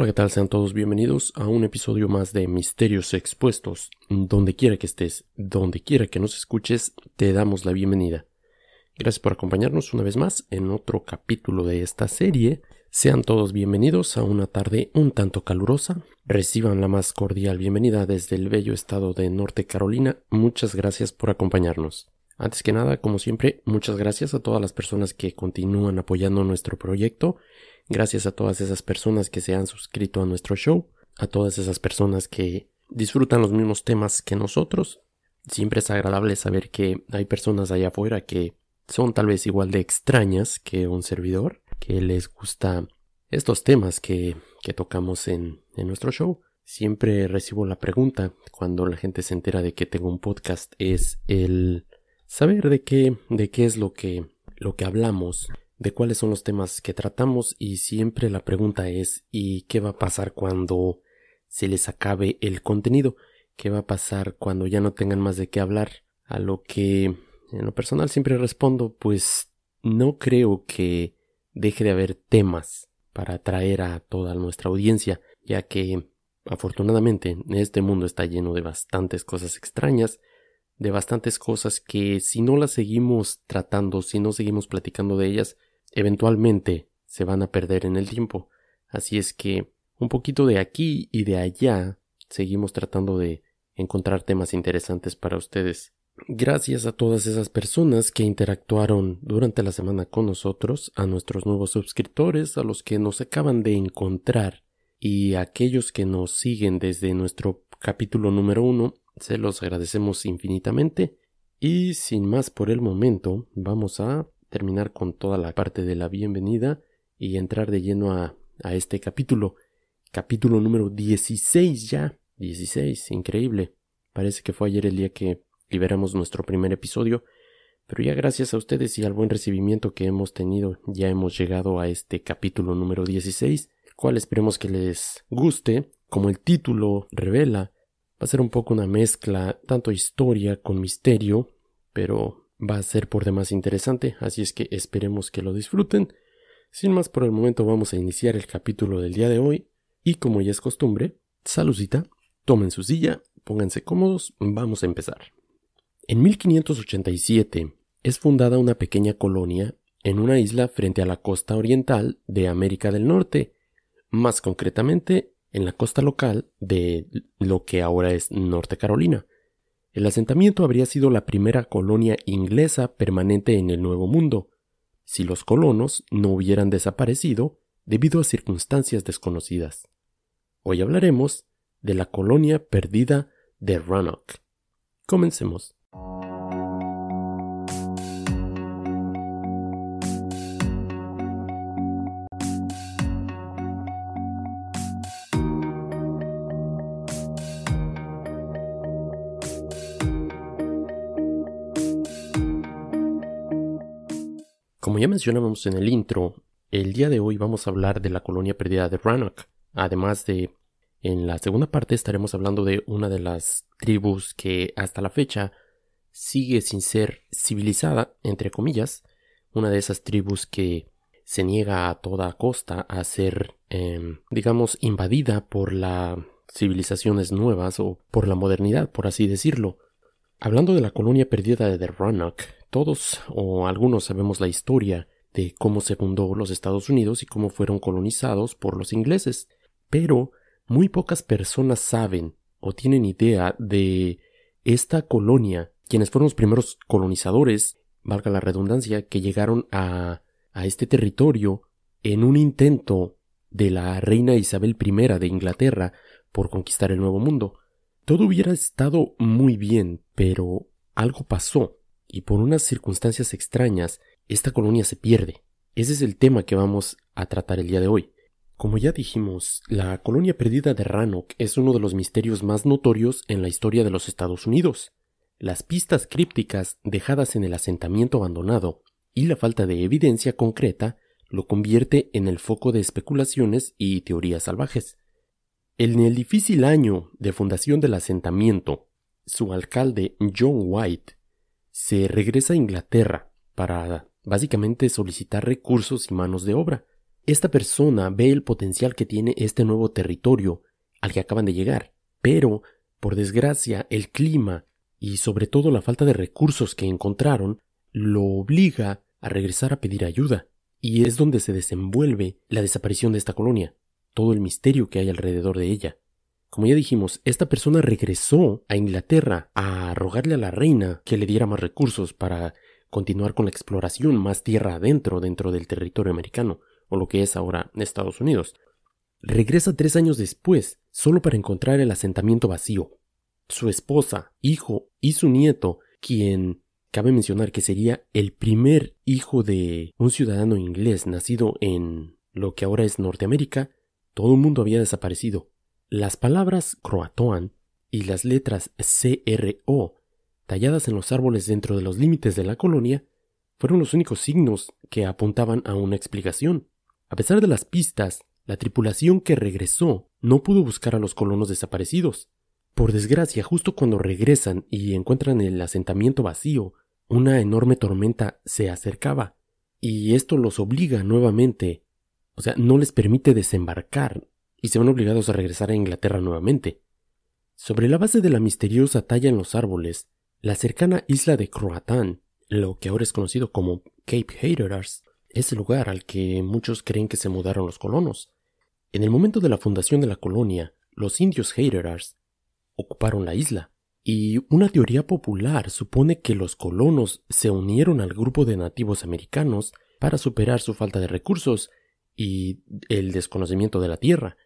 Hola, ¿qué tal? Sean todos bienvenidos a un episodio más de Misterios Expuestos. Donde quiera que estés, donde quiera que nos escuches, te damos la bienvenida. Gracias por acompañarnos una vez más en otro capítulo de esta serie. Sean todos bienvenidos a una tarde un tanto calurosa. Reciban la más cordial bienvenida desde el bello estado de Norte Carolina. Muchas gracias por acompañarnos. Antes que nada, como siempre, muchas gracias a todas las personas que continúan apoyando nuestro proyecto Gracias a todas esas personas que se han suscrito a nuestro show, a todas esas personas que disfrutan los mismos temas que nosotros. Siempre es agradable saber que hay personas allá afuera que son tal vez igual de extrañas que un servidor, que les gusta estos temas que, que tocamos en, en nuestro show. Siempre recibo la pregunta cuando la gente se entera de que tengo un podcast es el saber de qué, de qué es lo que, lo que hablamos de cuáles son los temas que tratamos y siempre la pregunta es ¿y qué va a pasar cuando se les acabe el contenido? ¿Qué va a pasar cuando ya no tengan más de qué hablar? A lo que en lo personal siempre respondo pues no creo que deje de haber temas para atraer a toda nuestra audiencia, ya que afortunadamente este mundo está lleno de bastantes cosas extrañas, de bastantes cosas que si no las seguimos tratando, si no seguimos platicando de ellas, eventualmente se van a perder en el tiempo. Así es que un poquito de aquí y de allá seguimos tratando de encontrar temas interesantes para ustedes. Gracias a todas esas personas que interactuaron durante la semana con nosotros, a nuestros nuevos suscriptores, a los que nos acaban de encontrar y a aquellos que nos siguen desde nuestro capítulo número uno, se los agradecemos infinitamente. Y sin más por el momento, vamos a terminar con toda la parte de la bienvenida y entrar de lleno a, a este capítulo. Capítulo número 16 ya. 16, increíble. Parece que fue ayer el día que liberamos nuestro primer episodio, pero ya gracias a ustedes y al buen recibimiento que hemos tenido, ya hemos llegado a este capítulo número 16, el cual esperemos que les guste, como el título revela, va a ser un poco una mezcla, tanto historia con misterio, pero va a ser por demás interesante, así es que esperemos que lo disfruten. Sin más por el momento vamos a iniciar el capítulo del día de hoy y como ya es costumbre, saludita, tomen su silla, pónganse cómodos, vamos a empezar. En 1587 es fundada una pequeña colonia en una isla frente a la costa oriental de América del Norte, más concretamente en la costa local de lo que ahora es Norte Carolina. El asentamiento habría sido la primera colonia inglesa permanente en el Nuevo Mundo, si los colonos no hubieran desaparecido debido a circunstancias desconocidas. Hoy hablaremos de la colonia perdida de Roanoke. Comencemos. Mencionamos en el intro, el día de hoy vamos a hablar de la colonia perdida de Roanoke. Además de, en la segunda parte estaremos hablando de una de las tribus que hasta la fecha sigue sin ser civilizada, entre comillas, una de esas tribus que se niega a toda costa a ser, em, digamos, invadida por las civilizaciones nuevas o por la modernidad, por así decirlo. Hablando de la colonia perdida de todos o algunos sabemos la historia de cómo se fundó los Estados Unidos y cómo fueron colonizados por los ingleses, pero muy pocas personas saben o tienen idea de esta colonia, quienes fueron los primeros colonizadores, valga la redundancia, que llegaron a, a este territorio en un intento de la reina Isabel I de Inglaterra por conquistar el Nuevo Mundo. Todo hubiera estado muy bien, pero algo pasó y por unas circunstancias extrañas, esta colonia se pierde. Ese es el tema que vamos a tratar el día de hoy. Como ya dijimos, la colonia perdida de Rannoch es uno de los misterios más notorios en la historia de los Estados Unidos. Las pistas crípticas dejadas en el asentamiento abandonado y la falta de evidencia concreta lo convierte en el foco de especulaciones y teorías salvajes. En el difícil año de fundación del asentamiento, su alcalde John White se regresa a Inglaterra para básicamente solicitar recursos y manos de obra. esta persona ve el potencial que tiene este nuevo territorio al que acaban de llegar, pero, por desgracia, el clima y sobre todo la falta de recursos que encontraron lo obliga a regresar a pedir ayuda, y es donde se desenvuelve la desaparición de esta colonia, todo el misterio que hay alrededor de ella. Como ya dijimos, esta persona regresó a Inglaterra a rogarle a la reina que le diera más recursos para continuar con la exploración más tierra adentro dentro del territorio americano, o lo que es ahora Estados Unidos. Regresa tres años después, solo para encontrar el asentamiento vacío. Su esposa, hijo y su nieto, quien cabe mencionar que sería el primer hijo de un ciudadano inglés nacido en lo que ahora es Norteamérica, todo el mundo había desaparecido. Las palabras croatoan y las letras CRO talladas en los árboles dentro de los límites de la colonia fueron los únicos signos que apuntaban a una explicación. A pesar de las pistas, la tripulación que regresó no pudo buscar a los colonos desaparecidos. Por desgracia, justo cuando regresan y encuentran el asentamiento vacío, una enorme tormenta se acercaba, y esto los obliga nuevamente, o sea, no les permite desembarcar y se van obligados a regresar a Inglaterra nuevamente. Sobre la base de la misteriosa talla en los árboles, la cercana isla de Croatan, lo que ahora es conocido como Cape Hatteras, es el lugar al que muchos creen que se mudaron los colonos. En el momento de la fundación de la colonia, los indios Hatteras ocuparon la isla, y una teoría popular supone que los colonos se unieron al grupo de nativos americanos para superar su falta de recursos y el desconocimiento de la tierra,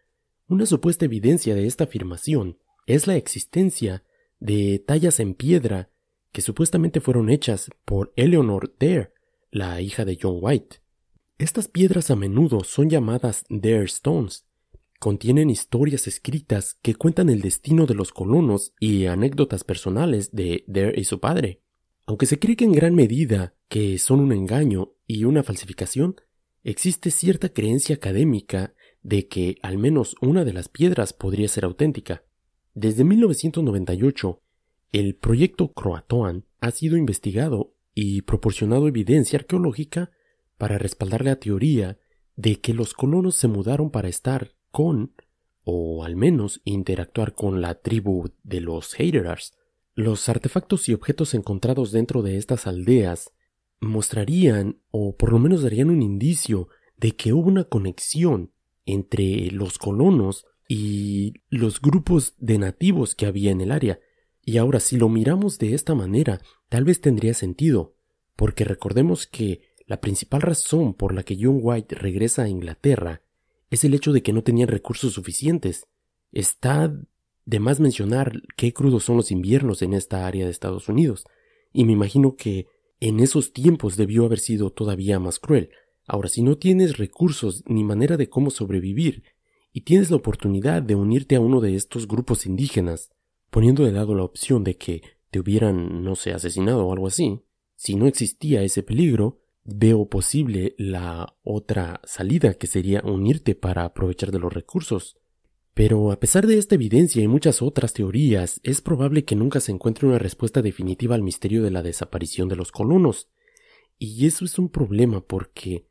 una supuesta evidencia de esta afirmación es la existencia de tallas en piedra que supuestamente fueron hechas por Eleanor Dare, la hija de John White. Estas piedras a menudo son llamadas Dare Stones. Contienen historias escritas que cuentan el destino de los colonos y anécdotas personales de Dare y su padre. Aunque se cree que en gran medida que son un engaño y una falsificación, existe cierta creencia académica de que al menos una de las piedras podría ser auténtica. Desde 1998, el proyecto Croatoan ha sido investigado y proporcionado evidencia arqueológica para respaldar la teoría de que los colonos se mudaron para estar con, o al menos interactuar con la tribu de los Haterars. Los artefactos y objetos encontrados dentro de estas aldeas mostrarían, o por lo menos darían un indicio, de que hubo una conexión entre los colonos y los grupos de nativos que había en el área. Y ahora, si lo miramos de esta manera, tal vez tendría sentido, porque recordemos que la principal razón por la que John White regresa a Inglaterra es el hecho de que no tenían recursos suficientes. Está de más mencionar qué crudos son los inviernos en esta área de Estados Unidos, y me imagino que en esos tiempos debió haber sido todavía más cruel, Ahora, si no tienes recursos ni manera de cómo sobrevivir, y tienes la oportunidad de unirte a uno de estos grupos indígenas, poniendo de lado la opción de que te hubieran, no sé, asesinado o algo así, si no existía ese peligro, veo posible la otra salida que sería unirte para aprovechar de los recursos. Pero a pesar de esta evidencia y muchas otras teorías, es probable que nunca se encuentre una respuesta definitiva al misterio de la desaparición de los colonos. Y eso es un problema porque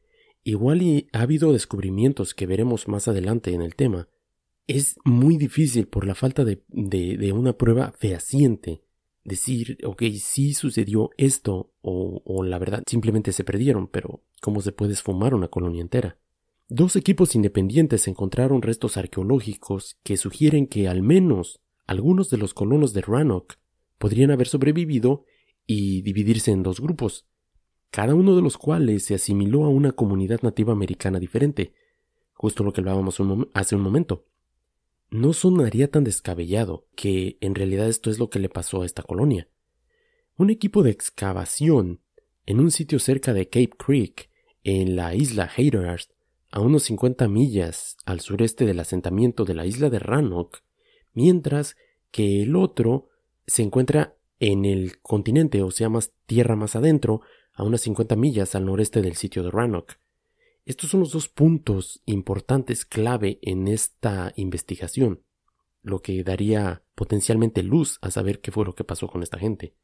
Igual y ha habido descubrimientos que veremos más adelante en el tema. Es muy difícil por la falta de, una prueba fehaciente decir, ok, sí sucedió esto o, o la verdad simplemente se perdieron, pero ¿cómo se puede esfumar una colonia entera? Dos equipos independientes encontraron restos arqueológicos que sugieren que al menos algunos de los colonos de Rannoch podrían haber sobrevivido y dividirse en dos grupos, cada uno de los cuales se asimiló a una comunidad nativa americana diferente, justo lo que hablábamos hace un momento. No sonaría tan descabellado que en realidad esto es lo que le pasó a esta colonia. Un equipo de excavación en un sitio cerca de Cape Creek, en la isla Hatteras, a unos 50 millas al sureste del asentamiento de la isla de Rannoch, mientras que el otro se encuentra en el continente, o sea, más tierra más adentro, a unas 50 millas al noreste del sitio de Rannoch. Estos son los dos puntos importantes clave en esta investigación, lo que daría potencialmente luz a saber qué fue lo que pasó con esta gente.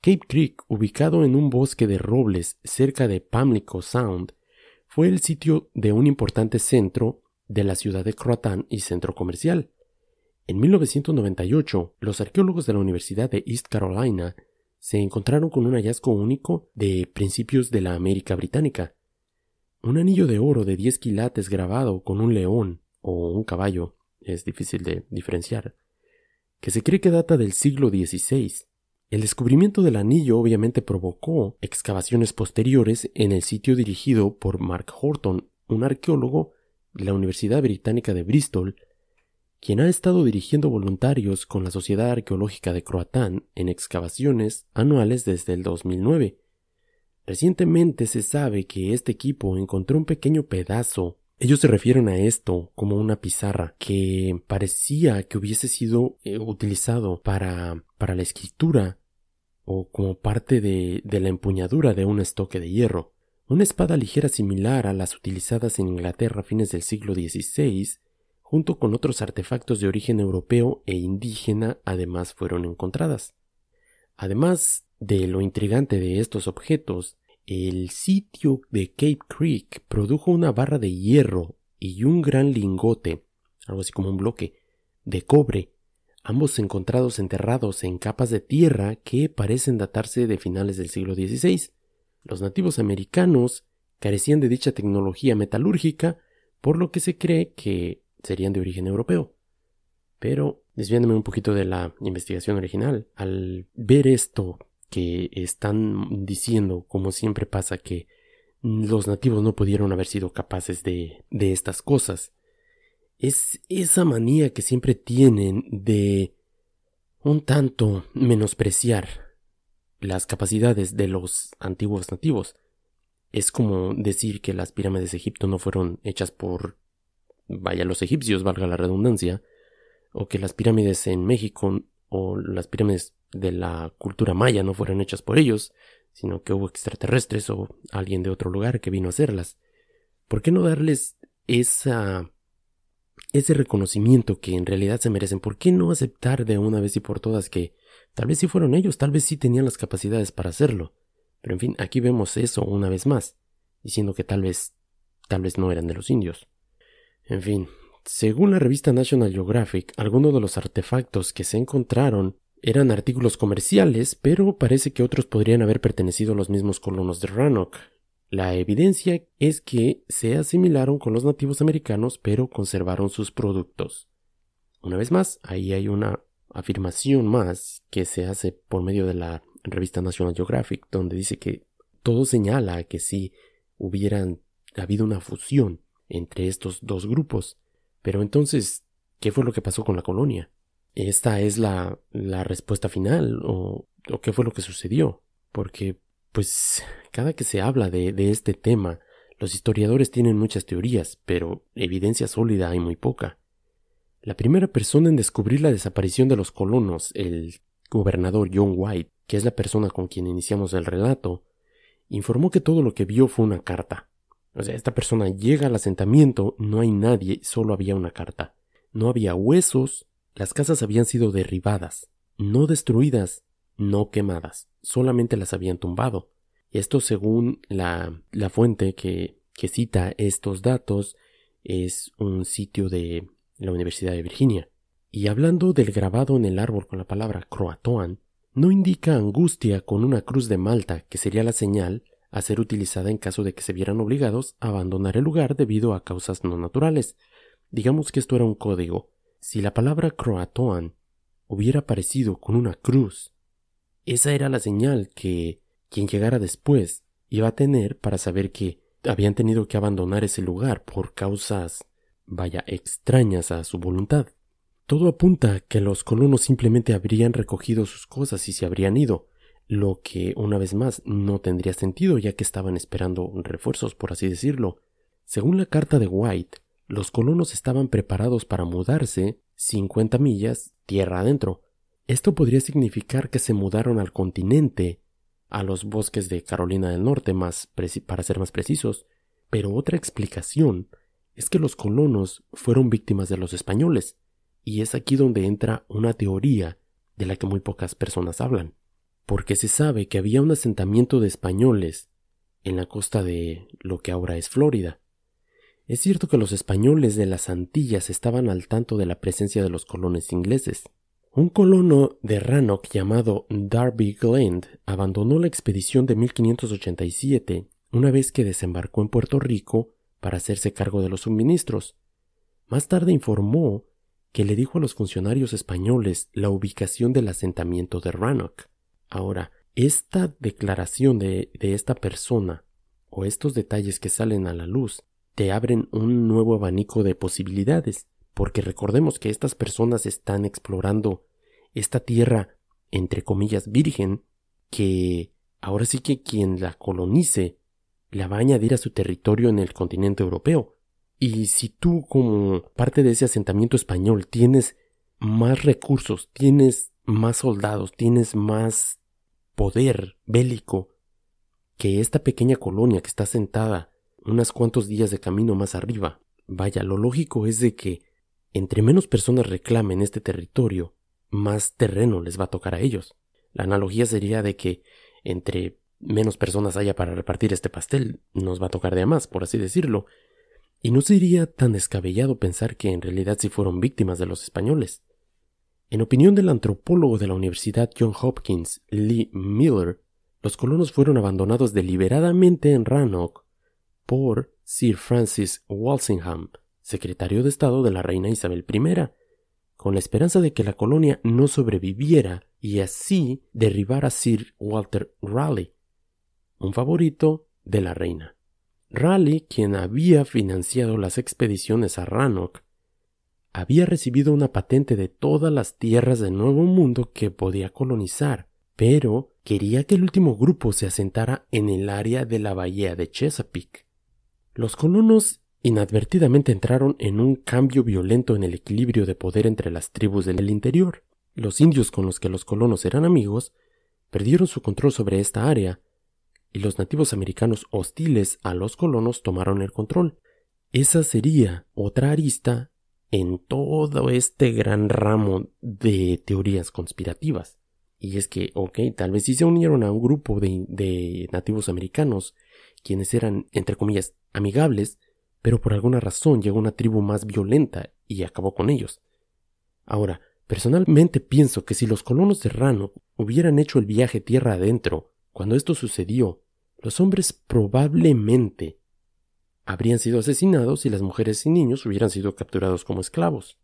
Cape Creek, ubicado en un bosque de robles cerca de Pamlico Sound, fue el sitio de un importante centro de la ciudad de Croatán y centro comercial. En 1998, los arqueólogos de la Universidad de East Carolina se encontraron con un hallazgo único de principios de la América Británica. Un anillo de oro de 10 quilates grabado con un león o un caballo, es difícil de diferenciar, que se cree que data del siglo XVI. El descubrimiento del anillo obviamente provocó excavaciones posteriores en el sitio dirigido por Mark Horton, un arqueólogo de la Universidad Británica de Bristol, quien ha estado dirigiendo voluntarios con la Sociedad Arqueológica de Croatán en excavaciones anuales desde el 2009. Recientemente se sabe que este equipo encontró un pequeño pedazo ellos se refieren a esto como una pizarra que parecía que hubiese sido eh, utilizado para, para la escritura o como parte de, de la empuñadura de un estoque de hierro. Una espada ligera similar a las utilizadas en Inglaterra a fines del siglo XVI, junto con otros artefactos de origen europeo e indígena, además fueron encontradas. Además de lo intrigante de estos objetos, el sitio de Cape Creek produjo una barra de hierro y un gran lingote, algo así como un bloque, de cobre, ambos encontrados enterrados en capas de tierra que parecen datarse de finales del siglo XVI. Los nativos americanos carecían de dicha tecnología metalúrgica, por lo que se cree que serían de origen europeo. Pero, desviándome un poquito de la investigación original, al ver esto que están diciendo, como siempre pasa, que los nativos no pudieron haber sido capaces de, de estas cosas. Es esa manía que siempre tienen de un tanto menospreciar las capacidades de los antiguos nativos. Es como decir que las pirámides de Egipto no fueron hechas por vaya los egipcios, valga la redundancia, o que las pirámides en México o las pirámides de la cultura maya no fueron hechas por ellos, sino que hubo extraterrestres o alguien de otro lugar que vino a hacerlas. ¿Por qué no darles ese reconocimiento que en realidad se merecen? ¿Por qué no aceptar de una vez y por todas que tal vez sí fueron ellos, tal vez sí tenían las capacidades para hacerlo? Pero en fin, aquí vemos eso una vez más, diciendo que tal vez tal vez no eran de los indios. En fin, según la revista National Geographic, algunos de los artefactos que se encontraron eran artículos comerciales, pero parece que otros podrían haber pertenecido a los mismos colonos de Rannoch. La evidencia es que se asimilaron con los nativos americanos, pero conservaron sus productos. Una vez más, ahí hay una afirmación más que se hace por medio de la revista National Geographic, donde dice que todo señala que si hubieran habido una fusión entre estos dos grupos. Pero entonces, ¿qué fue lo que pasó con la colonia? esta es la, la respuesta final o, o, qué fue lo que sucedió. Porque, pues, cada que se habla de, de este tema, los historiadores tienen muchas teorías, pero evidencia sólida hay muy poca. La primera persona en descubrir la desaparición de los colonos, el gobernador John White, que es la persona con quien iniciamos el relato, informó que todo lo que vio fue una carta. O sea, esta persona llega al asentamiento, no hay nadie, solo había una carta. No había huesos, las casas habían sido derribadas, no destruidas, no quemadas, solamente las habían tumbado. Esto según la, la fuente que, que cita estos datos es un sitio de la Universidad de Virginia. Y hablando del grabado en el árbol con la palabra Croatoan, no indica angustia con una cruz de Malta, que sería la señal a ser utilizada en caso de que se vieran obligados a abandonar el lugar debido a causas no naturales. Digamos que esto era un código, si la palabra Croatoan hubiera aparecido con una cruz, esa era la señal que quien llegara después iba a tener para saber que habían tenido que abandonar ese lugar por causas, vaya, extrañas a su voluntad. Todo apunta a que los colonos simplemente habrían recogido sus cosas y se habrían ido, lo que, una vez más, no tendría sentido ya que estaban esperando refuerzos, por así decirlo. Según la carta de White, los colonos estaban preparados para mudarse 50 millas tierra adentro. Esto podría significar que se mudaron al continente, a los bosques de Carolina del Norte, más para ser más precisos, pero otra explicación es que los colonos fueron víctimas de los españoles, y es aquí donde entra una teoría de la que muy pocas personas hablan, porque se sabe que había un asentamiento de españoles en la costa de lo que ahora es Florida. Es cierto que los españoles de las Antillas estaban al tanto de la presencia de los colones ingleses. Un colono de Rannoch llamado Darby Glend abandonó la expedición de 1587 una vez que desembarcó en Puerto Rico para hacerse cargo de los suministros. Más tarde informó que le dijo a los funcionarios españoles la ubicación del asentamiento de Rannoch. Ahora, esta declaración de, esta persona o estos detalles que salen a la luz te abren un nuevo abanico de posibilidades, porque recordemos que estas personas están explorando esta tierra, entre comillas, virgen, que ahora sí que quien la colonice la va a añadir a su territorio en el continente europeo. Y si tú como parte de ese asentamiento español tienes más recursos, tienes más soldados, tienes más poder bélico que esta pequeña colonia que está sentada unos cuantos días de camino más arriba. Vaya, lo lógico es de que entre menos personas reclamen este territorio, más terreno les va a tocar a ellos. La analogía sería de que entre menos personas haya para repartir este pastel, nos va a tocar de a más, por así decirlo. Y no sería tan descabellado pensar que en realidad sí fueron víctimas de los españoles. En opinión del antropólogo de la Universidad John Hopkins, Lee Miller, los colonos fueron abandonados deliberadamente en Rannoch por Sir Francis Walsingham, secretario de Estado de la reina Isabel I, con la esperanza de que la colonia no sobreviviera y así derribar a Sir Walter Raleigh, un favorito de la reina. Raleigh, quien había financiado las expediciones a Rannoch, había recibido una patente de todas las tierras del Nuevo Mundo que podía colonizar, pero quería que el último grupo se asentara en el área de la bahía de Chesapeake. Los colonos inadvertidamente entraron en un cambio violento en el equilibrio de poder entre las tribus del interior. Los indios con los que los colonos eran amigos perdieron su control sobre esta área, y los nativos americanos hostiles a los colonos tomaron el control. Esa sería otra arista en todo este gran ramo de teorías conspirativas. Y es que, ok, tal vez sí se unieron a un grupo de, nativos americanos, quienes eran, entre comillas, amigables, pero por alguna razón llegó una tribu más violenta y acabó con ellos. Ahora, personalmente pienso que si los colonos de Rano hubieran hecho el viaje tierra adentro, cuando esto sucedió, los hombres probablemente habrían sido asesinados y las mujeres y niños hubieran sido capturados como esclavos.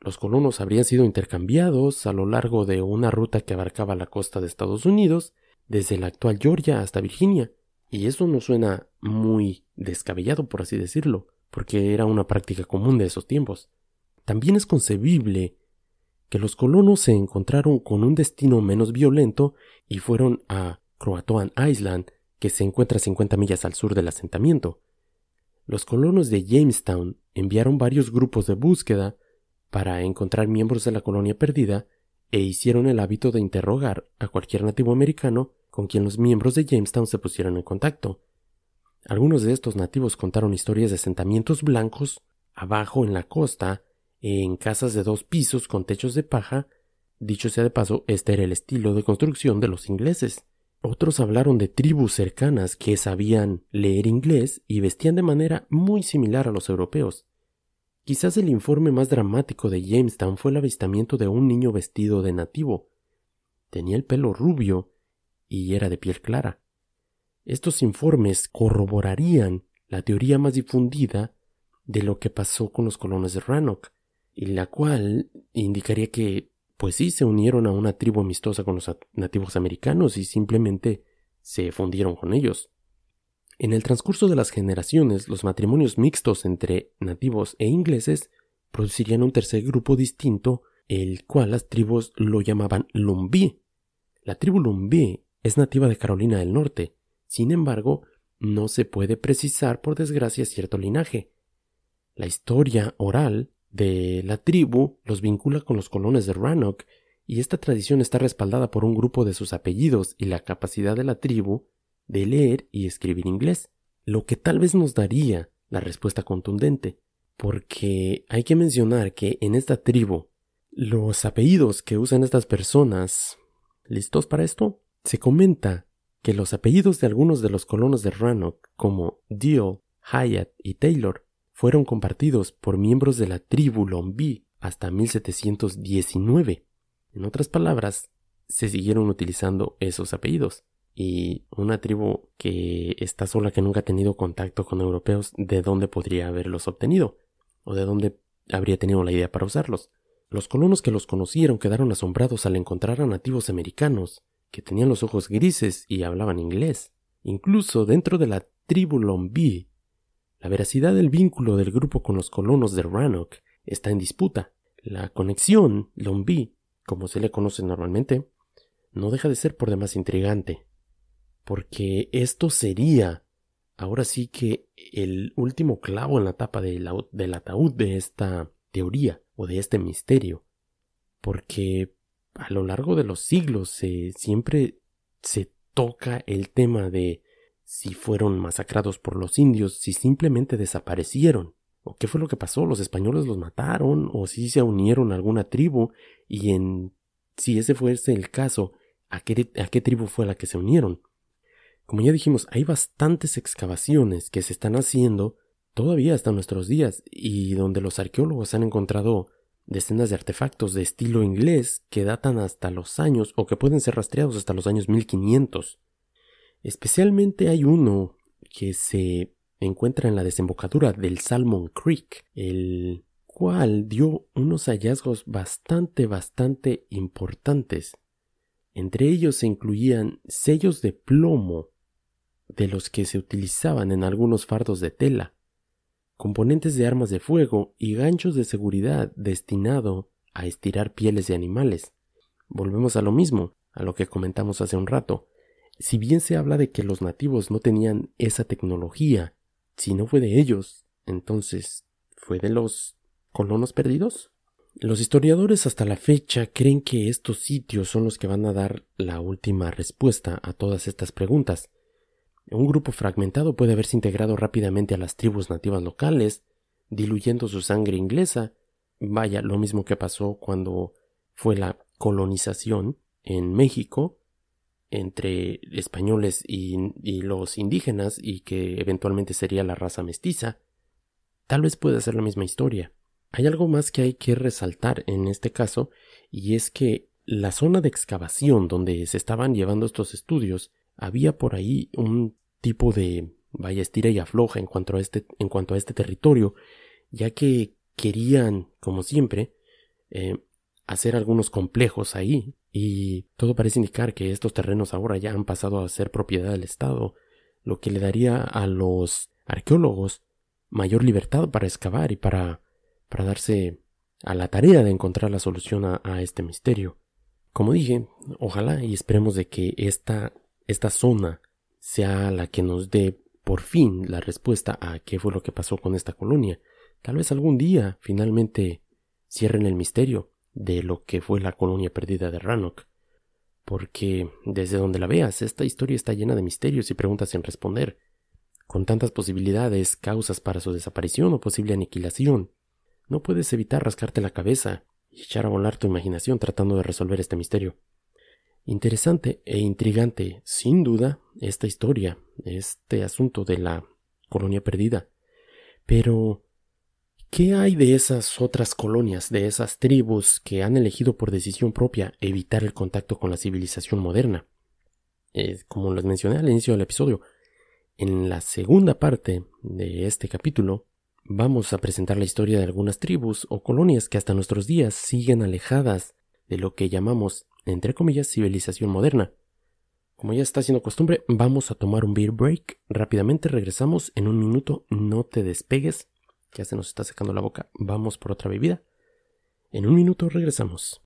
Los colonos habrían sido intercambiados a lo largo de una ruta que abarcaba la costa de Estados Unidos, desde la actual Georgia hasta Virginia, y eso no suena muy descabellado, por así decirlo, porque era una práctica común de esos tiempos. También es concebible que los colonos se encontraron con un destino menos violento y fueron a Croatoan Island, que se encuentra a 50 millas al sur del asentamiento. Los colonos de Jamestown enviaron varios grupos de búsqueda para encontrar miembros de la colonia perdida e hicieron el hábito de interrogar a cualquier nativo americano con quien los miembros de Jamestown se pusieron en contacto. Algunos de estos nativos contaron historias de asentamientos blancos abajo en la costa, en casas de dos pisos con techos de paja. Dicho sea de paso, este era el estilo de construcción de los ingleses. Otros hablaron de tribus cercanas que sabían leer inglés y vestían de manera muy similar a los europeos. Quizás el informe más dramático de Jamestown fue el avistamiento de un niño vestido de nativo. Tenía el pelo rubio y era de piel clara. Estos informes corroborarían la teoría más difundida de lo que pasó con los colonos de Rannoch, y la cual indicaría que, pues sí, se unieron a una tribu amistosa con los nativos americanos y simplemente se fundieron con ellos. En el transcurso de las generaciones, los matrimonios mixtos entre nativos e ingleses producirían un tercer grupo distinto, el cual las tribus lo llamaban Lumbí. La tribu Lumbí es nativa de Carolina del Norte. Sin embargo, no se puede precisar por desgracia cierto linaje. La historia oral de la tribu los vincula con los colones de Rannoch y esta tradición está respaldada por un grupo de sus apellidos y la capacidad de la tribu de leer y escribir inglés, lo que tal vez nos daría la respuesta contundente, porque hay que mencionar que en esta tribu los apellidos que usan estas personas ¿listos para esto? Se comenta que los apellidos de algunos de los colonos de Rannoch, como Deal, Hyatt y Taylor, fueron compartidos por miembros de la tribu Lombí hasta 1719. En otras palabras, se siguieron utilizando esos apellidos. Y una tribu que está sola, que nunca ha tenido contacto con europeos, ¿de dónde podría haberlos obtenido? ¿O de dónde habría tenido la idea para usarlos? Los colonos que los conocieron quedaron asombrados al encontrar a nativos americanos, que tenían los ojos grises y hablaban inglés. Incluso dentro de la tribu Lombí, la veracidad del vínculo del grupo con los colonos de Rannoch está en disputa. La conexión Lombí, como se le conoce normalmente, no deja de ser por demás intrigante, porque esto sería ahora sí que el último clavo en la tapa del, del ataúd de esta teoría o de este misterio, porque a lo largo de los siglos se, siempre se toca el tema de si fueron masacrados por los indios, si simplemente desaparecieron, o qué fue lo que pasó, los españoles los mataron, o si se unieron a alguna tribu, y en si ese fuese el caso, ¿a qué, tribu fue la que se unieron. Como ya dijimos, hay bastantes excavaciones que se están haciendo todavía hasta nuestros días, y donde los arqueólogos han encontrado decenas de artefactos de estilo inglés que datan hasta los años o que pueden ser rastreados hasta los años 1500. Especialmente hay uno que se encuentra en la desembocadura del Salmon Creek, el cual dio unos hallazgos bastante, bastante importantes. Entre ellos se incluían sellos de plomo de los que se utilizaban en algunos fardos de tela, componentes de armas de fuego y ganchos de seguridad destinado a estirar pieles de animales. Volvemos a lo mismo, a lo que comentamos hace un rato. Si bien se habla de que los nativos no tenían esa tecnología, si no fue de ellos, entonces ¿fue de los colonos perdidos? Los historiadores hasta la fecha creen que estos sitios son los que van a dar la última respuesta a todas estas preguntas, un grupo fragmentado puede haberse integrado rápidamente a las tribus nativas locales, diluyendo su sangre inglesa. Vaya, lo mismo que pasó cuando fue la colonización en México entre españoles y, los indígenas y que eventualmente sería la raza mestiza. Tal vez pueda ser la misma historia. Hay algo más que hay que resaltar en este caso y es que la zona de excavación donde se estaban llevando estos estudios había por ahí un tipo de vaya estira y afloja en cuanto a este, en cuanto a este territorio, ya que querían, como siempre, eh, hacer algunos complejos ahí, y todo parece indicar que estos terrenos ahora ya han pasado a ser propiedad del Estado, lo que le daría a los arqueólogos mayor libertad para excavar y para, para darse a la tarea de encontrar la solución a, este misterio. Como dije, ojalá y esperemos de que esta esta zona sea la que nos dé por fin la respuesta a qué fue lo que pasó con esta colonia. Tal vez algún día finalmente cierren el misterio de lo que fue la colonia perdida de Rannoch. Porque desde donde la veas, esta historia está llena de misterios y preguntas sin responder, con tantas posibilidades, causas para su desaparición o posible aniquilación. No puedes evitar rascarte la cabeza y echar a volar tu imaginación tratando de resolver este misterio. Interesante e intrigante, sin duda, esta historia, este asunto de la colonia perdida. Pero, ¿qué hay de esas otras colonias, de esas tribus que han elegido por decisión propia evitar el contacto con la civilización moderna? como les mencioné al inicio del episodio, en la segunda parte de este capítulo vamos a presentar la historia de algunas tribus o colonias que hasta nuestros días siguen alejadas de lo que llamamos entre comillas, civilización moderna. Como ya está siendo costumbre, vamos a tomar un beer break. Rápidamente regresamos en un minuto. No te despegues. Ya se nos está secando la boca. Vamos por otra bebida. En un minuto regresamos.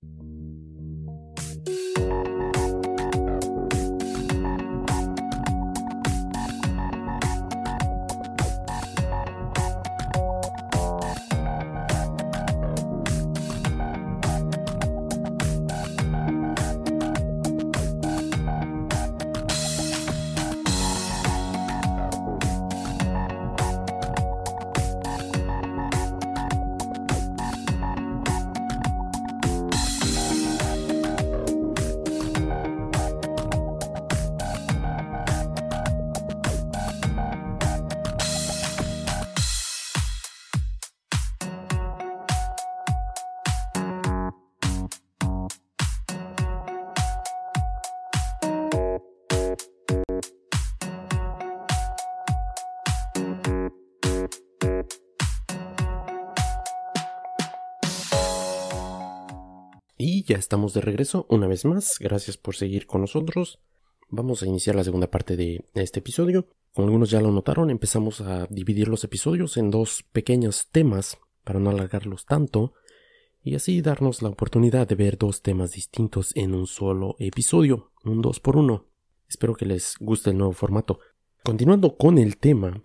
Estamos de regreso una vez más. Gracias por seguir con nosotros. Vamos a iniciar la segunda parte de este episodio. Como algunos ya lo notaron, empezamos a dividir los episodios en dos pequeños temas para no alargarlos tanto y así darnos la oportunidad de ver dos temas distintos en un solo episodio, un 2 por 1 Espero que les guste el nuevo formato. Continuando con el tema,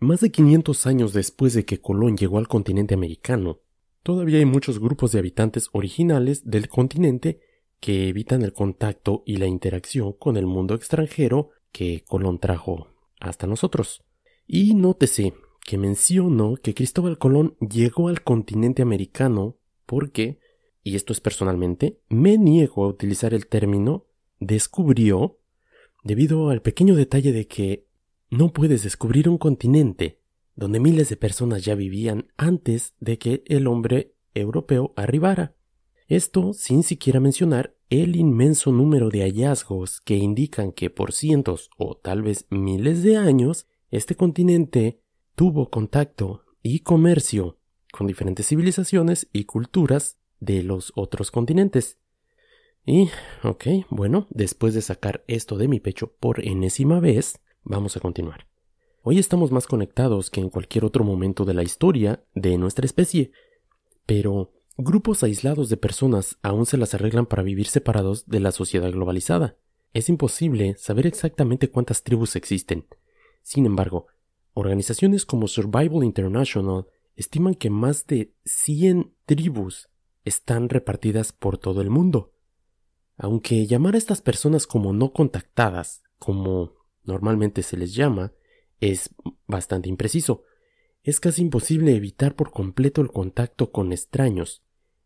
más de 500 años después de que Colón llegó al continente americano, Todavía hay muchos grupos de habitantes originales del continente que evitan el contacto y la interacción con el mundo extranjero que Colón trajo hasta nosotros. Y nótese que menciono que Cristóbal Colón llegó al continente americano porque, y esto es personalmente, me niego a utilizar el término descubrió debido al pequeño detalle de que no puedes descubrir un continente donde miles de personas ya vivían antes de que el hombre europeo arribara. Esto sin siquiera mencionar el inmenso número de hallazgos que indican que por cientos o tal vez miles de años este continente tuvo contacto y comercio con diferentes civilizaciones y culturas de los otros continentes. Y, ok, bueno, después de sacar esto de mi pecho por enésima vez, vamos a continuar. Hoy estamos más conectados que en cualquier otro momento de la historia de nuestra especie, pero grupos aislados de personas aún se las arreglan para vivir separados de la sociedad globalizada. Es imposible saber exactamente cuántas tribus existen. Sin embargo, organizaciones como Survival International estiman que más de 100 tribus están repartidas por todo el mundo. Aunque llamar a estas personas como no contactadas, como normalmente se les llama, es bastante impreciso. Es casi imposible evitar por completo el contacto con extraños,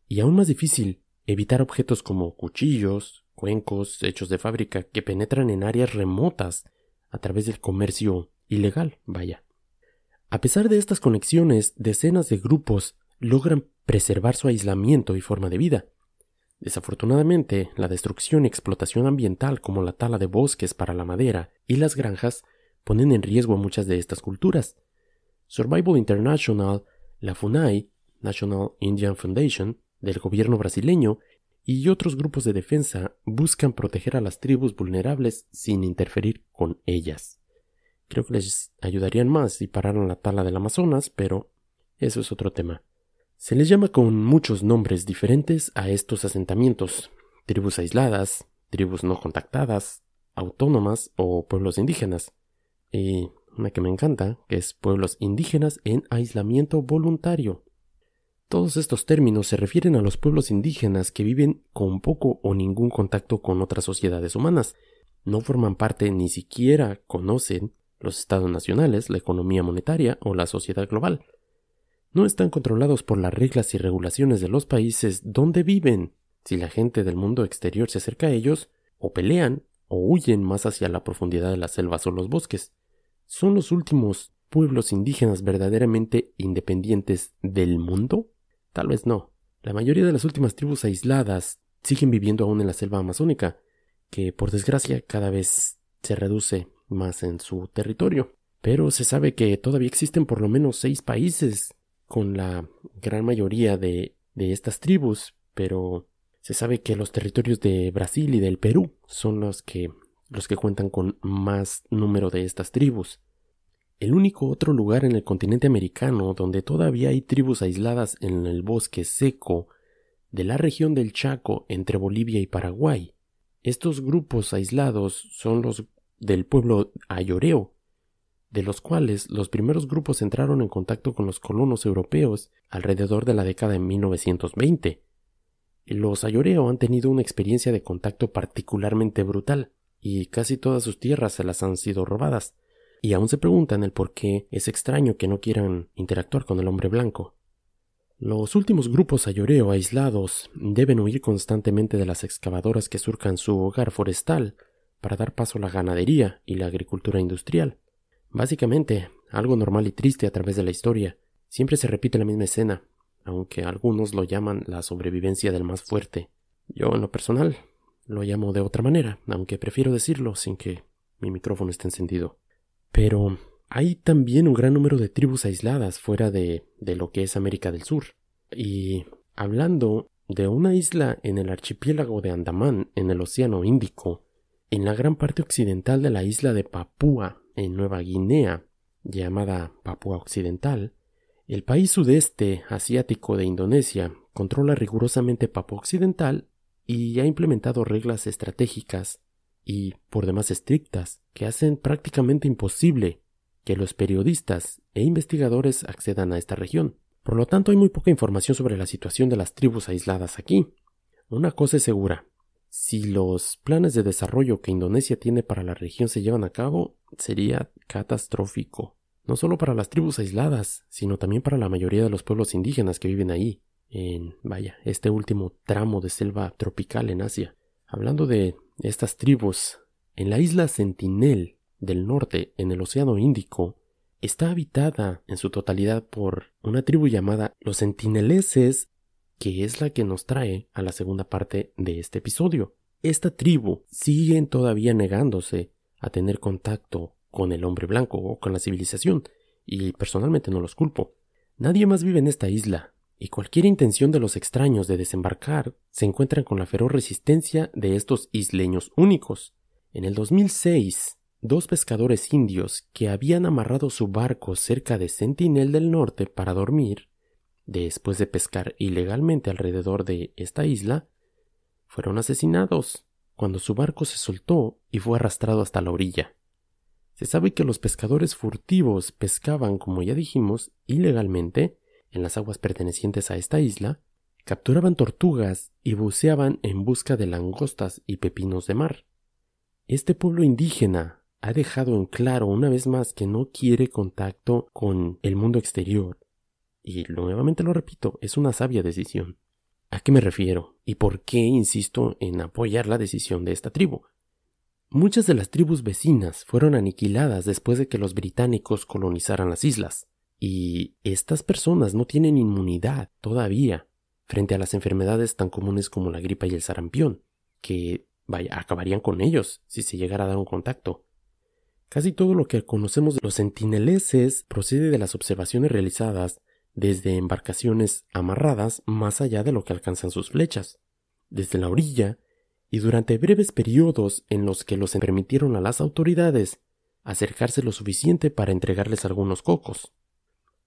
y aún más difícil evitar objetos como cuchillos, cuencos hechos de fábrica que penetran en áreas remotas a través del comercio ilegal, vaya. A pesar de estas conexiones, decenas de grupos logran preservar su aislamiento y forma de vida. Desafortunadamente, la destrucción y explotación ambiental como la tala de bosques para la madera y las granjas ponen en riesgo a muchas de estas culturas. Survival International, la FUNAI, National Indian Foundation, del gobierno brasileño, y otros grupos de defensa buscan proteger a las tribus vulnerables sin interferir con ellas. Creo que les ayudarían más si pararan la tala del Amazonas, pero eso es otro tema. Se les llama con muchos nombres diferentes a estos asentamientos, tribus aisladas, tribus no contactadas, autónomas o pueblos indígenas y una que me encanta, que es pueblos indígenas en aislamiento voluntario. Todos estos términos se refieren a los pueblos indígenas que viven con poco o ningún contacto con otras sociedades humanas, no forman parte ni siquiera conocen los estados nacionales, la economía monetaria o la sociedad global. No están controlados por las reglas y regulaciones de los países donde viven. Si la gente del mundo exterior se acerca a ellos, o pelean o huyen más hacia la profundidad de las selvas o los bosques. ¿Son los últimos pueblos indígenas verdaderamente independientes del mundo? Tal vez no. La mayoría de las últimas tribus aisladas siguen viviendo aún en la selva amazónica, que por desgracia cada vez se reduce más en su territorio. Pero se sabe que todavía existen por lo menos seis países con la gran mayoría de, estas tribus, pero se sabe que los territorios de Brasil y del Perú son los que los que cuentan con más número de estas tribus. El único otro lugar en el continente americano donde todavía hay tribus aisladas en el bosque seco de la región del Chaco entre Bolivia y Paraguay. Estos grupos aislados son los del pueblo ayoreo, de los cuales los primeros grupos entraron en contacto con los colonos europeos alrededor de la década de 1920. Los ayoreo han tenido una experiencia de contacto particularmente brutal y casi todas sus tierras se las han sido robadas, y aún se preguntan el por qué es extraño que no quieran interactuar con el hombre blanco. Los últimos grupos ayoreo aislados deben huir constantemente de las excavadoras que surcan su hogar forestal para dar paso a la ganadería y la agricultura industrial. Básicamente, algo normal y triste a través de la historia. Siempre se repite la misma escena, aunque algunos lo llaman la sobrevivencia del más fuerte. Yo, en lo personal, lo llamo de otra manera, aunque prefiero decirlo sin que mi micrófono esté encendido. Pero hay también un gran número de tribus aisladas fuera de, de lo que es América del Sur. Y hablando de una isla en el archipiélago de Andamán, en el Océano Índico, en la gran parte occidental de la isla de Papúa, en Nueva Guinea, llamada Papúa Occidental, el país sudeste asiático de Indonesia controla rigurosamente Papúa Occidental y ha implementado reglas estratégicas y por demás estrictas que hacen prácticamente imposible que los periodistas e investigadores accedan a esta región. Por lo tanto, hay muy poca información sobre la situación de las tribus aisladas aquí. Una cosa es segura. Si los planes de desarrollo que Indonesia tiene para la región se llevan a cabo, sería catastrófico. No solo para las tribus aisladas, sino también para la mayoría de los pueblos indígenas que viven ahí, en, vaya, este último tramo de selva tropical en Asia. Hablando de estas tribus, en la isla Sentinel del norte, en el Océano Índico, está habitada en su totalidad por una tribu llamada los Sentineleses, que es la que nos trae a la segunda parte de este episodio. Esta tribu sigue todavía negándose a tener contacto con el hombre blanco o con la civilización, y personalmente no los culpo. Nadie más vive en esta isla, y cualquier intención de los extraños de desembarcar se encuentran con la feroz resistencia de estos isleños únicos. En el 2006, dos pescadores indios que habían amarrado su barco cerca de Sentinel del Norte para dormir, después de pescar ilegalmente alrededor de esta isla, fueron asesinados cuando su barco se soltó y fue arrastrado hasta la orilla. Se sabe que los pescadores furtivos pescaban, como ya dijimos, ilegalmente en las aguas pertenecientes a esta isla, capturaban tortugas y buceaban en busca de langostas y pepinos de mar. Este pueblo indígena ha dejado en claro una vez más que no quiere contacto con el mundo exterior. Y nuevamente lo repito, es una sabia decisión. ¿A qué me refiero? ¿Y por qué insisto en apoyar la decisión de esta tribu? Muchas de las tribus vecinas fueron aniquiladas después de que los británicos colonizaran las islas, y estas personas no tienen inmunidad todavía frente a las enfermedades tan comunes como la gripa y el sarampión, que, vaya, acabarían con ellos si se llegara a dar un contacto. Casi todo lo que conocemos de los sentineleses procede de las observaciones realizadas desde embarcaciones amarradas más allá de lo que alcanzan sus flechas, desde la orilla, y durante breves periodos en los que los permitieron a las autoridades acercarse lo suficiente para entregarles algunos cocos.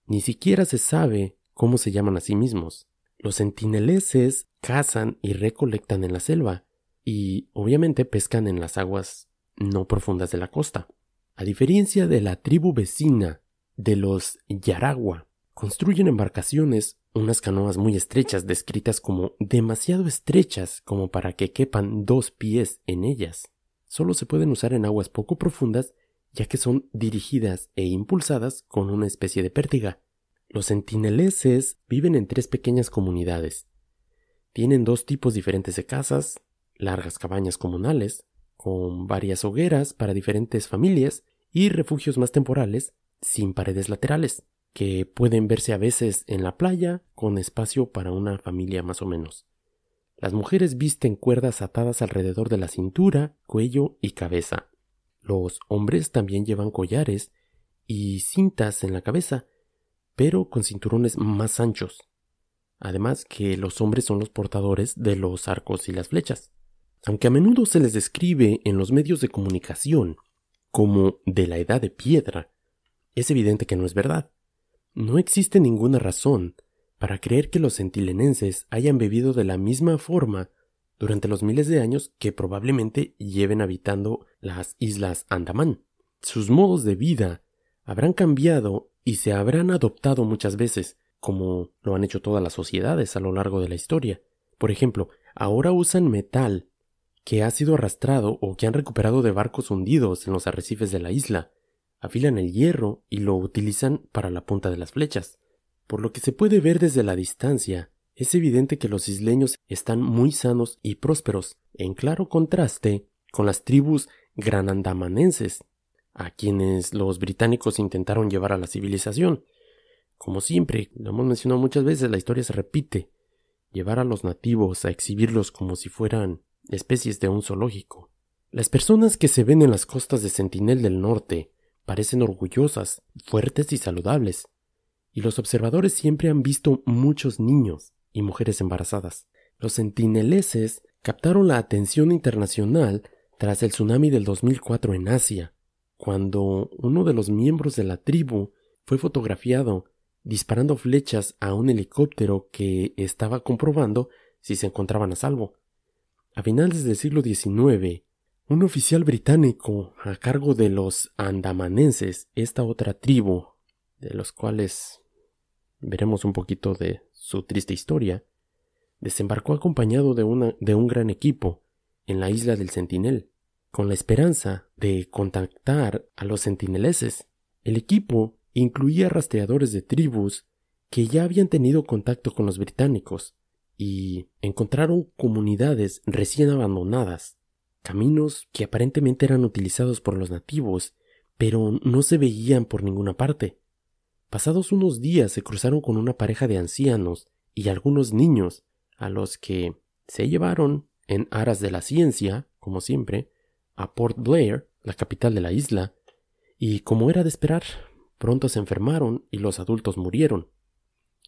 Ni siquiera se sabe cómo se llaman a sí mismos. Los sentineleses cazan y recolectan en la selva, y obviamente pescan en las aguas no profundas de la costa. A diferencia de la tribu vecina de los Yaragua, construyen embarcaciones, unas canoas muy estrechas descritas como demasiado estrechas como para que quepan dos pies en ellas. Solo se pueden usar en aguas poco profundas ya que son dirigidas e impulsadas con una especie de pértiga. Los sentineleses viven en tres pequeñas comunidades. Tienen dos tipos diferentes de casas, largas cabañas comunales, con varias hogueras para diferentes familias y refugios más temporales sin paredes laterales, que pueden verse a veces en la playa con espacio para una familia más o menos. Las mujeres visten cuerdas atadas alrededor de la cintura, cuello y cabeza. Los hombres también llevan collares y cintas en la cabeza, pero con cinturones más anchos. Además que los hombres son los portadores de los arcos y las flechas. Aunque a menudo se les describe en los medios de comunicación como de la edad de piedra, es evidente que no es verdad. No existe ninguna razón para creer que los centilenenses hayan bebido de la misma forma durante los miles de años que probablemente lleven habitando las islas Andamán. Sus modos de vida habrán cambiado y se habrán adoptado muchas veces, como lo han hecho todas las sociedades a lo largo de la historia. Por ejemplo, ahora usan metal que ha sido arrastrado o que han recuperado de barcos hundidos en los arrecifes de la isla, afilan el hierro y lo utilizan para la punta de las flechas. Por lo que se puede ver desde la distancia, es evidente que los isleños están muy sanos y prósperos, en claro contraste con las tribus granandamanenses, a quienes los británicos intentaron llevar a la civilización. Como siempre, lo hemos mencionado muchas veces, la historia se repite. Llevar a los nativos a exhibirlos como si fueran especies de un zoológico. Las personas que se ven en las costas de Sentinel del Norte parecen orgullosas, fuertes y saludables, y los observadores siempre han visto muchos niños y mujeres embarazadas. Los sentineleses captaron la atención internacional tras el tsunami del 2004 en Asia, cuando uno de los miembros de la tribu fue fotografiado disparando flechas a un helicóptero que estaba comprobando si se encontraban a salvo. A finales del siglo XIX, un oficial británico a cargo de los andamanenses, esta otra tribu, de los cuales veremos un poquito de su triste historia, desembarcó acompañado de, de un gran equipo en la isla del Sentinel, con la esperanza de contactar a los sentineleses. El equipo incluía rastreadores de tribus que ya habían tenido contacto con los británicos y encontraron comunidades recién abandonadas, caminos que aparentemente eran utilizados por los nativos, pero no se veían por ninguna parte. Pasados unos días se cruzaron con una pareja de ancianos y algunos niños, a los que se llevaron, en aras de la ciencia, como siempre, a Port Blair, la capital de la isla, y como era de esperar, pronto se enfermaron y los adultos murieron.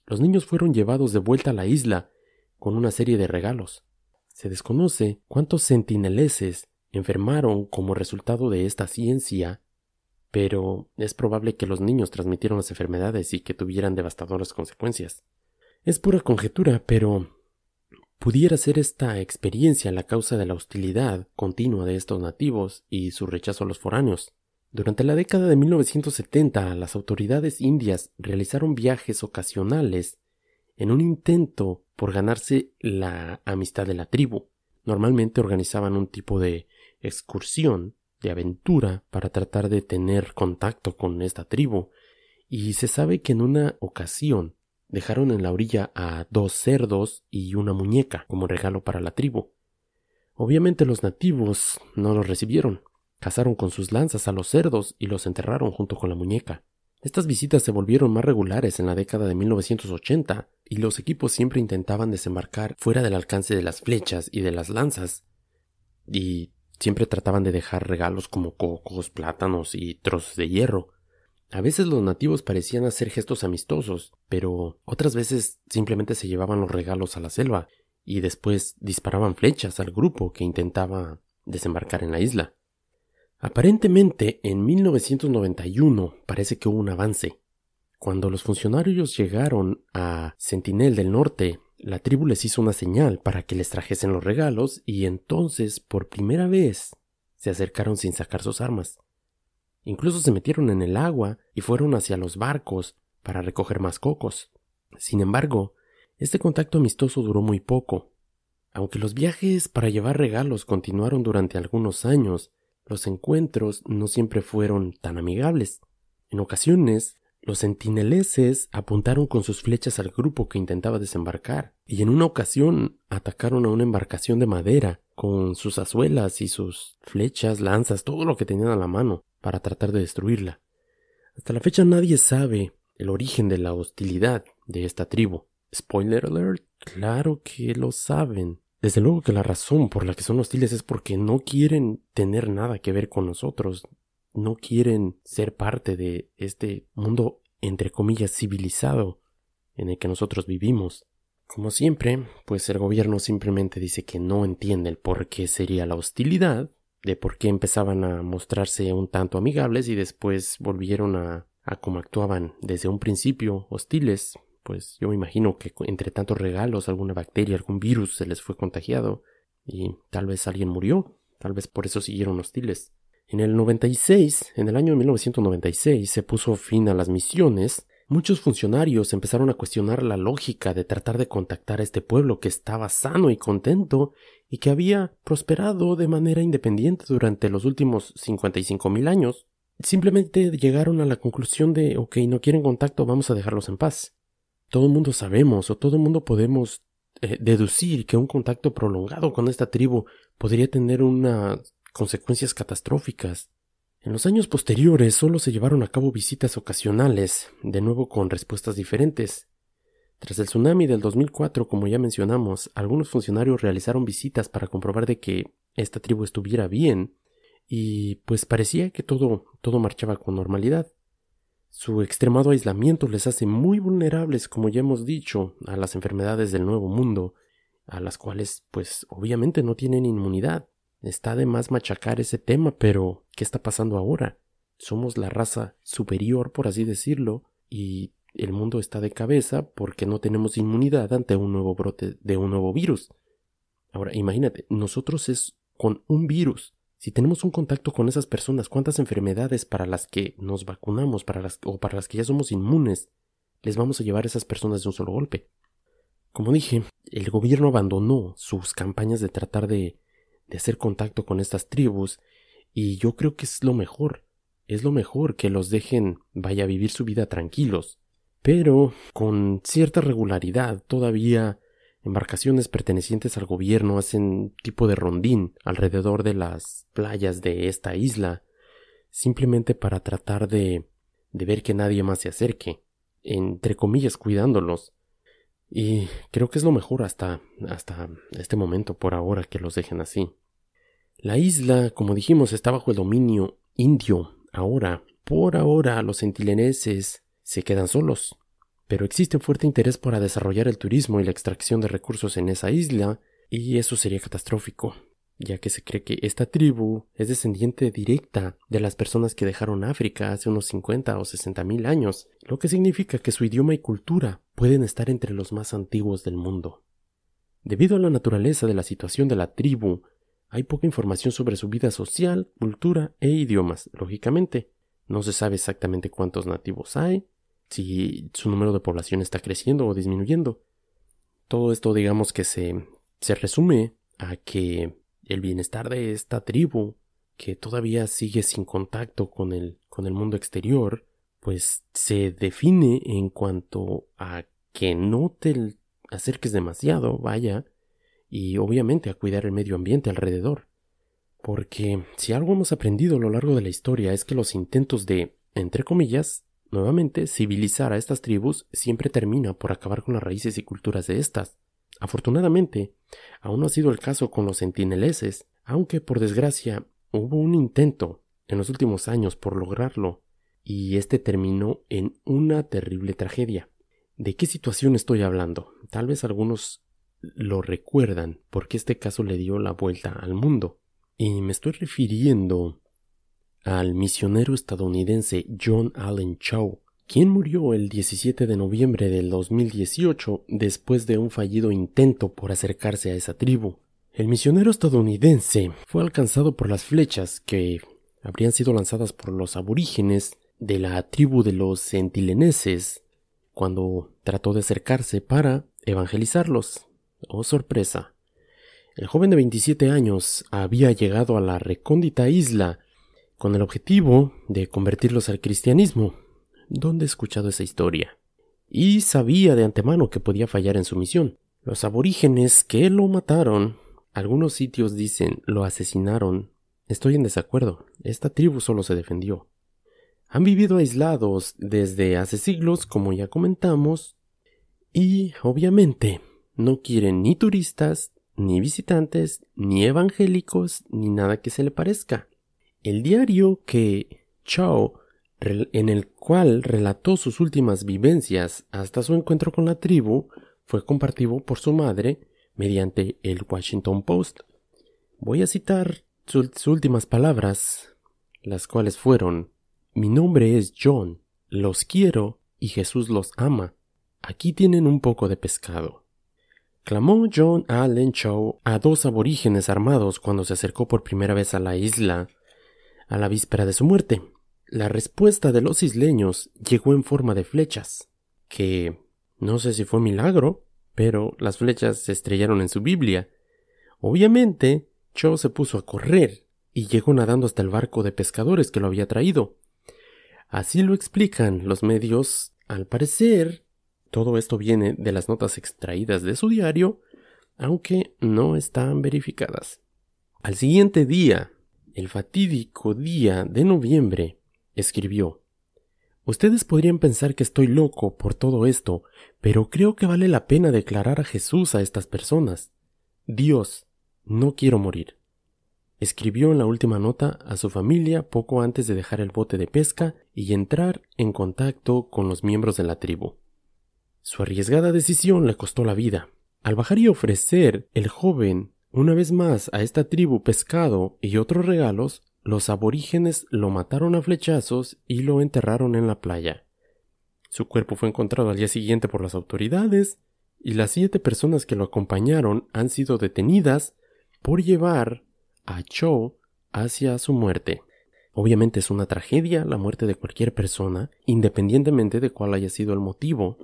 Los niños fueron llevados de vuelta a la isla con una serie de regalos. Se desconoce cuántos sentineleses enfermaron como resultado de esta ciencia, pero es probable que los niños transmitieron las enfermedades y que tuvieran devastadoras consecuencias. Es pura conjetura, pero pudiera ser esta experiencia la causa de la hostilidad continua de estos nativos y su rechazo a los foráneos. Durante la década de 1970, las autoridades indias realizaron viajes ocasionales en un intento por ganarse la amistad de la tribu. Normalmente organizaban un tipo de excursión, de aventura, para tratar de tener contacto con esta tribu, y se sabe que en una ocasión dejaron en la orilla a dos cerdos y una muñeca como regalo para la tribu. Obviamente los nativos no los recibieron, cazaron con sus lanzas a los cerdos y los enterraron junto con la muñeca. Estas visitas se volvieron más regulares en la década de 1980 y los equipos siempre intentaban desembarcar fuera del alcance de las flechas y de las lanzas y siempre trataban de dejar regalos como cocos, plátanos y trozos de hierro. A veces los nativos parecían hacer gestos amistosos, pero otras veces simplemente se llevaban los regalos a la selva y después disparaban flechas al grupo que intentaba desembarcar en la isla. Aparentemente, en 1991 parece que hubo un avance. Cuando los funcionarios llegaron a Sentinel del Norte, la tribu les hizo una señal para que les trajesen los regalos y entonces, por primera vez, se acercaron sin sacar sus armas. Incluso se metieron en el agua y fueron hacia los barcos para recoger más cocos. Sin embargo, este contacto amistoso duró muy poco. Aunque los viajes para llevar regalos continuaron durante algunos años, los encuentros no siempre fueron tan amigables. En ocasiones, los sentineleses apuntaron con sus flechas al grupo que intentaba desembarcar, y en una ocasión atacaron a una embarcación de madera con sus azuelas y sus flechas, lanzas, todo lo que tenían a la mano, para tratar de destruirla. Hasta la fecha nadie sabe el origen de la hostilidad de esta tribu. Spoiler alert, claro que lo saben. Desde luego que la razón por la que son hostiles es porque no quieren tener nada que ver con nosotros, no quieren ser parte de este mundo entre comillas civilizado en el que nosotros vivimos. Como siempre, pues el gobierno simplemente dice que no entiende el por qué sería la hostilidad, de por qué empezaban a mostrarse un tanto amigables y después volvieron a, como actuaban desde un principio hostiles, pues yo me imagino que entre tantos regalos alguna bacteria, algún virus se les fue contagiado y tal vez alguien murió, tal vez por eso siguieron hostiles. En el 96, en el año 1996, se puso fin a las misiones. Muchos funcionarios empezaron a cuestionar la lógica de tratar de contactar a este pueblo que estaba sano y contento y que había prosperado de manera independiente durante los últimos 55 mil años. Simplemente llegaron a la conclusión de ok, no quieren contacto, vamos a dejarlos en paz todo el mundo sabemos o todo el mundo podemos eh, deducir que un contacto prolongado con esta tribu podría tener unas consecuencias catastróficas. En los años posteriores solo se llevaron a cabo visitas ocasionales, de nuevo con respuestas diferentes. Tras el tsunami del 2004, como ya mencionamos, algunos funcionarios realizaron visitas para comprobar de que esta tribu estuviera bien, y pues parecía que todo todo marchaba con normalidad. Su extremado aislamiento les hace muy vulnerables, como ya hemos dicho, a las enfermedades del Nuevo Mundo, a las cuales pues obviamente no tienen inmunidad. Está de más machacar ese tema, pero ¿qué está pasando ahora? Somos la raza superior, por así decirlo, y el mundo está de cabeza porque no tenemos inmunidad ante un nuevo brote de un nuevo virus. Ahora, imagínate, nosotros es con un virus. Si tenemos un contacto con esas personas, ¿cuántas enfermedades para las que nos vacunamos para las, o para las que ya somos inmunes les vamos a llevar a esas personas de un solo golpe? Como dije, el gobierno abandonó sus campañas de tratar de, de hacer contacto con estas tribus y yo creo que es lo mejor. Es lo mejor que los dejen vaya a vivir su vida tranquilos. Pero con cierta regularidad todavía embarcaciones pertenecientes al gobierno hacen tipo de rondín alrededor de las playas de esta isla, simplemente para tratar de, de ver que nadie más se acerque, entre comillas cuidándolos. Y creo que es lo mejor hasta, hasta este momento por ahora que los dejen así. La isla, como dijimos, está bajo el dominio indio. Ahora, por ahora, los centileneses se quedan solos pero existe un fuerte interés para desarrollar el turismo y la extracción de recursos en esa isla, y eso sería catastrófico, ya que se cree que esta tribu es descendiente directa de las personas que dejaron África hace unos 50 o 60 mil años, lo que significa que su idioma y cultura pueden estar entre los más antiguos del mundo. Debido a la naturaleza de la situación de la tribu, hay poca información sobre su vida social, cultura e idiomas, lógicamente. No se sabe exactamente cuántos nativos hay, si su número de población está creciendo o disminuyendo. Todo esto digamos que se, se resume a que el bienestar de esta tribu, que todavía sigue sin contacto con el, con el mundo exterior, pues se define en cuanto a que no te acerques demasiado, vaya, y obviamente a cuidar el medio ambiente alrededor. Porque si algo hemos aprendido a lo largo de la historia es que los intentos de, entre comillas, Nuevamente, civilizar a estas tribus siempre termina por acabar con las raíces y culturas de estas. Afortunadamente, aún no ha sido el caso con los sentineleses, aunque por desgracia hubo un intento en los últimos años por lograrlo, y este terminó en una terrible tragedia. ¿De qué situación estoy hablando? Tal vez algunos lo recuerdan porque este caso le dio la vuelta al mundo. Y me estoy refiriendo al misionero estadounidense John Allen Chow, quien murió el 17 de noviembre del 2018 después de un fallido intento por acercarse a esa tribu. El misionero estadounidense fue alcanzado por las flechas que habrían sido lanzadas por los aborígenes de la tribu de los centileneses cuando trató de acercarse para evangelizarlos. Oh sorpresa. El joven de 27 años había llegado a la recóndita isla con el objetivo de convertirlos al cristianismo. ¿Dónde he escuchado esa historia? Y sabía de antemano que podía fallar en su misión. Los aborígenes que lo mataron, algunos sitios dicen lo asesinaron. Estoy en desacuerdo. Esta tribu solo se defendió. Han vivido aislados desde hace siglos, como ya comentamos, y obviamente no quieren ni turistas, ni visitantes, ni evangélicos, ni nada que se le parezca. El diario que Chow, en el cual relató sus últimas vivencias hasta su encuentro con la tribu, fue compartido por su madre mediante el Washington Post. Voy a citar sus últimas palabras, las cuales fueron Mi nombre es John, los quiero y Jesús los ama. Aquí tienen un poco de pescado. Clamó John Allen Chow a dos aborígenes armados cuando se acercó por primera vez a la isla a la víspera de su muerte. La respuesta de los isleños llegó en forma de flechas, que no sé si fue milagro, pero las flechas se estrellaron en su Biblia. Obviamente, Cho se puso a correr y llegó nadando hasta el barco de pescadores que lo había traído. Así lo explican los medios. Al parecer, todo esto viene de las notas extraídas de su diario, aunque no están verificadas. Al siguiente día, el fatídico día de noviembre, escribió Ustedes podrían pensar que estoy loco por todo esto, pero creo que vale la pena declarar a Jesús a estas personas. Dios, no quiero morir. Escribió en la última nota a su familia poco antes de dejar el bote de pesca y entrar en contacto con los miembros de la tribu. Su arriesgada decisión le costó la vida, Al bajar y ofrecer el joven una vez más a esta tribu pescado y otros regalos, los aborígenes lo mataron a flechazos y lo enterraron en la playa. Su cuerpo fue encontrado al día siguiente por las autoridades y las siete personas que lo acompañaron han sido detenidas por llevar a Cho hacia su muerte. Obviamente es una tragedia la muerte de cualquier persona, independientemente de cuál haya sido el motivo,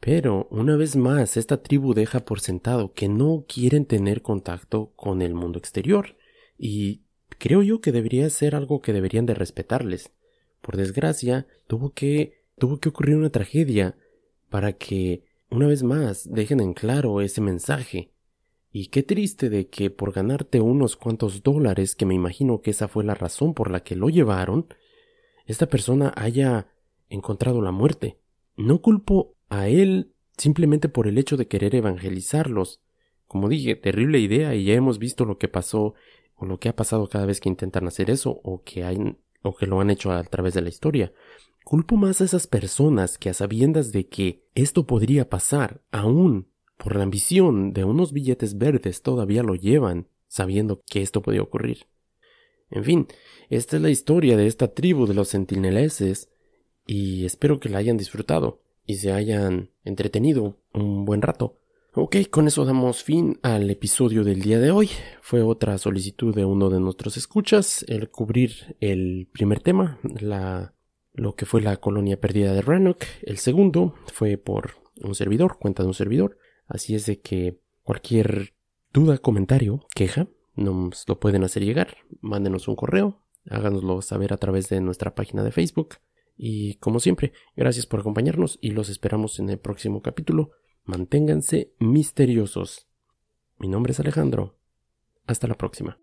pero una vez más esta tribu deja por sentado que no quieren tener contacto con el mundo exterior, y creo yo que debería ser algo que deberían de respetarles. Por desgracia, tuvo que tuvo que ocurrir una tragedia para que una vez más dejen en claro ese mensaje y qué triste de que por ganarte unos cuantos dólares, que me imagino que esa fue la razón por la que lo llevaron, esta persona haya encontrado la muerte. No culpo a él simplemente por el hecho de querer evangelizarlos. Como dije, terrible idea y ya hemos visto lo que pasó o lo que ha pasado cada vez que intentan hacer eso o que hay, o que lo han hecho a través de la historia. Culpo más a esas personas que a sabiendas de que esto podría pasar aún por la ambición de unos billetes verdes todavía lo llevan, sabiendo que esto podía ocurrir. En fin, esta es la historia de esta tribu de los sentineleses, y espero que la hayan disfrutado y se hayan entretenido un buen rato. Ok, con eso damos fin al episodio del día de hoy. Fue otra solicitud de uno de nuestros escuchas, el cubrir el primer tema, la, lo que fue la colonia perdida de Rannoch. El segundo fue por un servidor, cuenta de un servidor. Así es de que cualquier duda, comentario, queja, nos lo pueden hacer llegar. Mándenos un correo, háganoslo saber a través de nuestra página de Facebook. Y como siempre, gracias por acompañarnos y los esperamos en el próximo capítulo. Manténganse misteriosos. Mi nombre es Alejandro. Hasta la próxima.